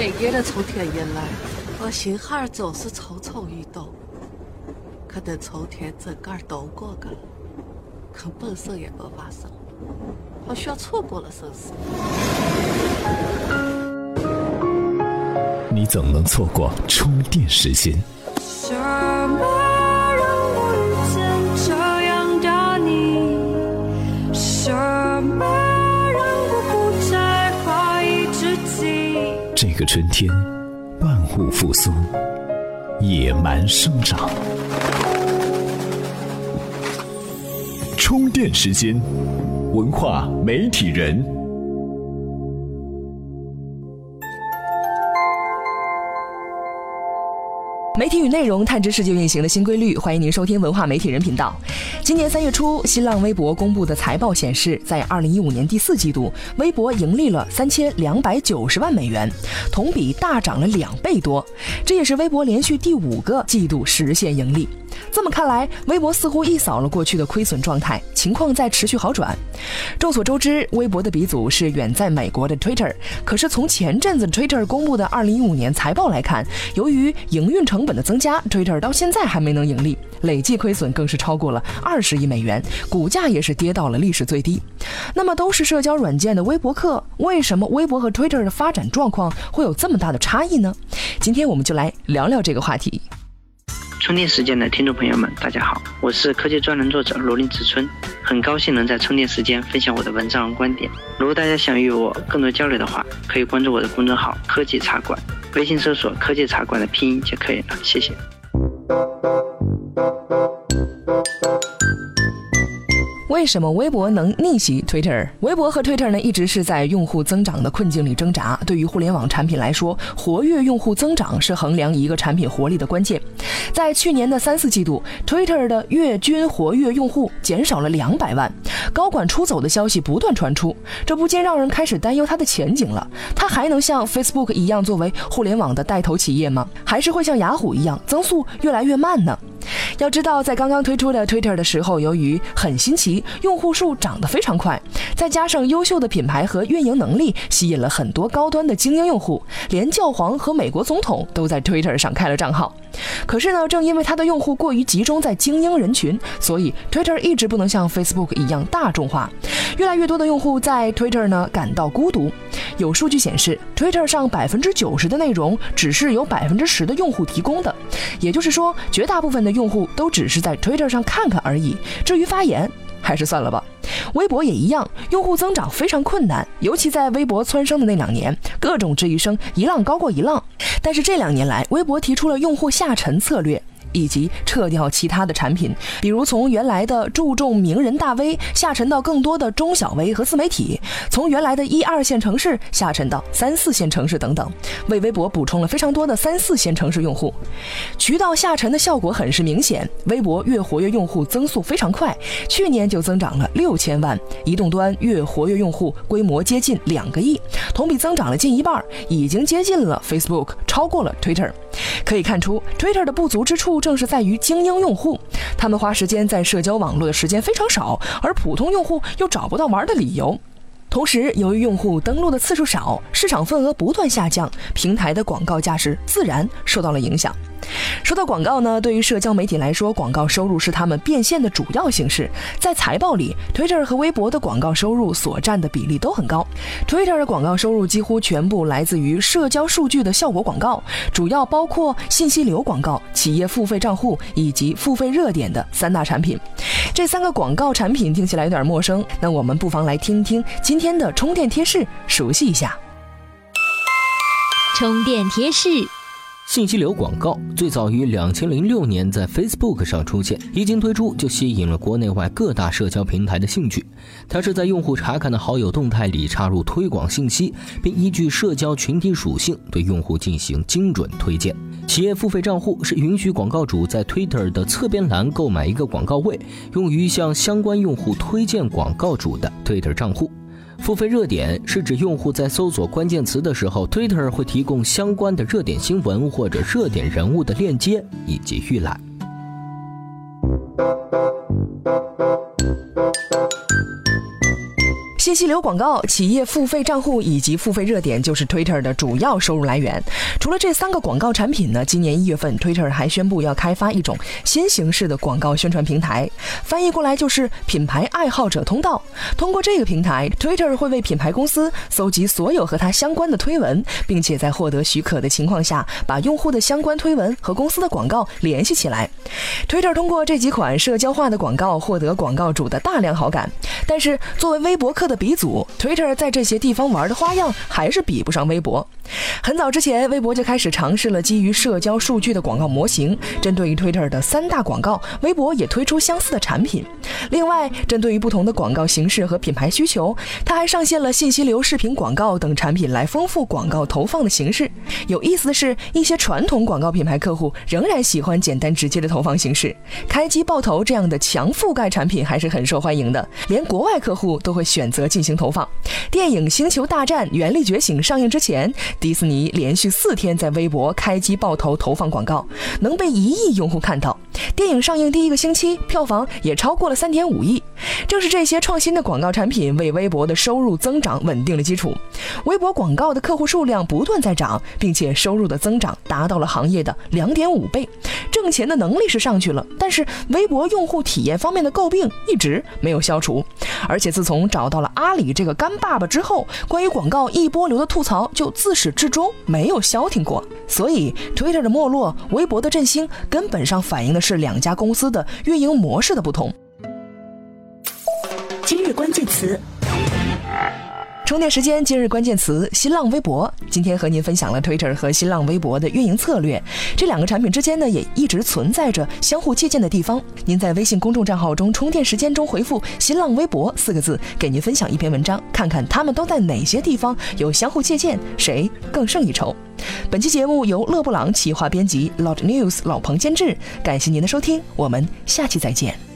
每年的从天一来，我心哈儿就是蠢蠢欲动。可等秋天整个都过去了，可本身也没发生，好像错过了生死。你怎能错过充电时间？什么让我遇见这样的你？什么个春天，万物复苏，野蛮生长。充电时间，文化媒体人。媒体与内容探知世界运行的新规律，欢迎您收听文化媒体人频道。今年三月初，新浪微博公布的财报显示，在二零一五年第四季度，微博盈利了三千两百九十万美元，同比大涨了两倍多。这也是微博连续第五个季度实现盈利。这么看来，微博似乎一扫了过去的亏损状态，情况在持续好转。众所周知，微博的鼻祖是远在美国的 Twitter。可是从前阵子 Twitter 公布的2015年财报来看，由于营运成本的增加，Twitter 到现在还没能盈利，累计亏损更是超过了二十亿美元，股价也是跌到了历史最低。那么，都是社交软件的微博客，为什么微博和 Twitter 的发展状况会有这么大的差异呢？今天我们就来聊聊这个话题。充电时间的听众朋友们，大家好，我是科技专栏作者罗林子春，很高兴能在充电时间分享我的文章和观点。如果大家想与我更多交流的话，可以关注我的公众号“科技茶馆”，微信搜索“科技茶馆”的拼音就可以了。谢谢。为什么微博能逆袭 Twitter？微博和 Twitter 呢，一直是在用户增长的困境里挣扎。对于互联网产品来说，活跃用户增长是衡量一个产品活力的关键。在去年的三四季度，Twitter 的月均活跃用户减少了两百万，高管出走的消息不断传出，这不禁让人开始担忧它的前景了。它还能像 Facebook 一样作为互联网的带头企业吗？还是会像雅虎一样增速越来越慢呢？要知道，在刚刚推出的 Twitter 的时候，由于很新奇，用户数涨得非常快，再加上优秀的品牌和运营能力，吸引了很多高端的精英用户，连教皇和美国总统都在 Twitter 上开了账号。可是呢，正因为它的用户过于集中在精英人群，所以 Twitter 一直不能像 Facebook 一样大众化。越来越多的用户在 Twitter 呢感到孤独。有数据显示，Twitter 上百分之九十的内容只是由百分之十的用户提供的，也就是说，绝大部分的用户都只是在 Twitter 上看看而已。至于发言，还是算了吧。微博也一样，用户增长非常困难，尤其在微博蹿升的那两年，各种质疑声一浪高过一浪。但是这两年来，微博提出了用户下沉策略。以及撤掉其他的产品，比如从原来的注重名人大 V 下沉到更多的中小微和自媒体，从原来的一二线城市下沉到三四线城市等等，为微博补充了非常多的三四线城市用户。渠道下沉的效果很是明显，微博月活跃用户增速非常快，去年就增长了六千万，移动端月活跃用户规模接近两个亿，同比增长了近一半，已经接近了 Facebook，超过了 Twitter。可以看出，Twitter 的不足之处正是在于精英用户，他们花时间在社交网络的时间非常少，而普通用户又找不到玩的理由。同时，由于用户登录的次数少，市场份额不断下降，平台的广告价值自然受到了影响。说到广告呢，对于社交媒体来说，广告收入是他们变现的主要形式。在财报里，Twitter 和微博的广告收入所占的比例都很高。Twitter 的广告收入几乎全部来自于社交数据的效果广告，主要包括信息流广告、企业付费账户以及付费热点的三大产品。这三个广告产品听起来有点陌生，那我们不妨来听听今天的充电贴士，熟悉一下。充电贴士。信息流广告最早于两千零六年在 Facebook 上出现，一经推出就吸引了国内外各大社交平台的兴趣。它是在用户查看的好友动态里插入推广信息，并依据社交群体属性对用户进行精准推荐。企业付费账户是允许广告主在 Twitter 的侧边栏购买一个广告位，用于向相关用户推荐广告主的 Twitter 账户。付费热点是指用户在搜索关键词的时候，Twitter 会提供相关的热点新闻或者热点人物的链接以及预览。信息流广告、企业付费账户以及付费热点就是 Twitter 的主要收入来源。除了这三个广告产品呢，今年一月份，Twitter 还宣布要开发一种新形式的广告宣传平台，翻译过来就是品牌爱好者通道。通过这个平台，Twitter 会为品牌公司搜集所有和它相关的推文，并且在获得许可的情况下，把用户的相关推文和公司的广告联系起来。Twitter 通过这几款社交化的广告获得广告主的大量好感，但是作为微博客的鼻祖，Twitter 在这些地方玩的花样还是比不上微博。很早之前，微博就开始尝试了基于社交数据的广告模型。针对于 Twitter 的三大广告，微博也推出相似的产品。另外，针对于不同的广告形式和品牌需求，它还上线了信息流、视频广告等产品来丰富广告投放的形式。有意思的是，一些传统广告品牌客户仍然喜欢简单直接的投放形式，开机爆头这样的强覆盖产品还是很受欢迎的，连国外客户都会选择进行投放。电影《星球大战：原力觉醒》上映之前，迪士尼连续四天在微博开机爆头投放广告，能被一亿用户看到。电影上映第一个星期，票房也超过了三点五亿。正是这些创新的广告产品，为微博的收入增长稳定了基础。微博广告的客户数量不断在涨，并且收入的增长达到了行业的两点五倍。挣钱的能力是上去了，但是微博用户体验方面的诟病一直没有消除。而且自从找到了阿里这个干爸爸之后，关于广告一波流的吐槽就自始至终没有消停过。所以，Twitter 的没落，微博的振兴，根本上反映的是两家公司的运营模式的不同。今日关键词。充电时间，今日关键词：新浪微博。今天和您分享了 Twitter 和新浪微博的运营策略。这两个产品之间呢，也一直存在着相互借鉴的地方。您在微信公众账号中“充电时间”中回复“新浪微博”四个字，给您分享一篇文章，看看他们都在哪些地方有相互借鉴，谁更胜一筹。本期节目由勒布朗企划编辑 Lod News 老彭监制。感谢您的收听，我们下期再见。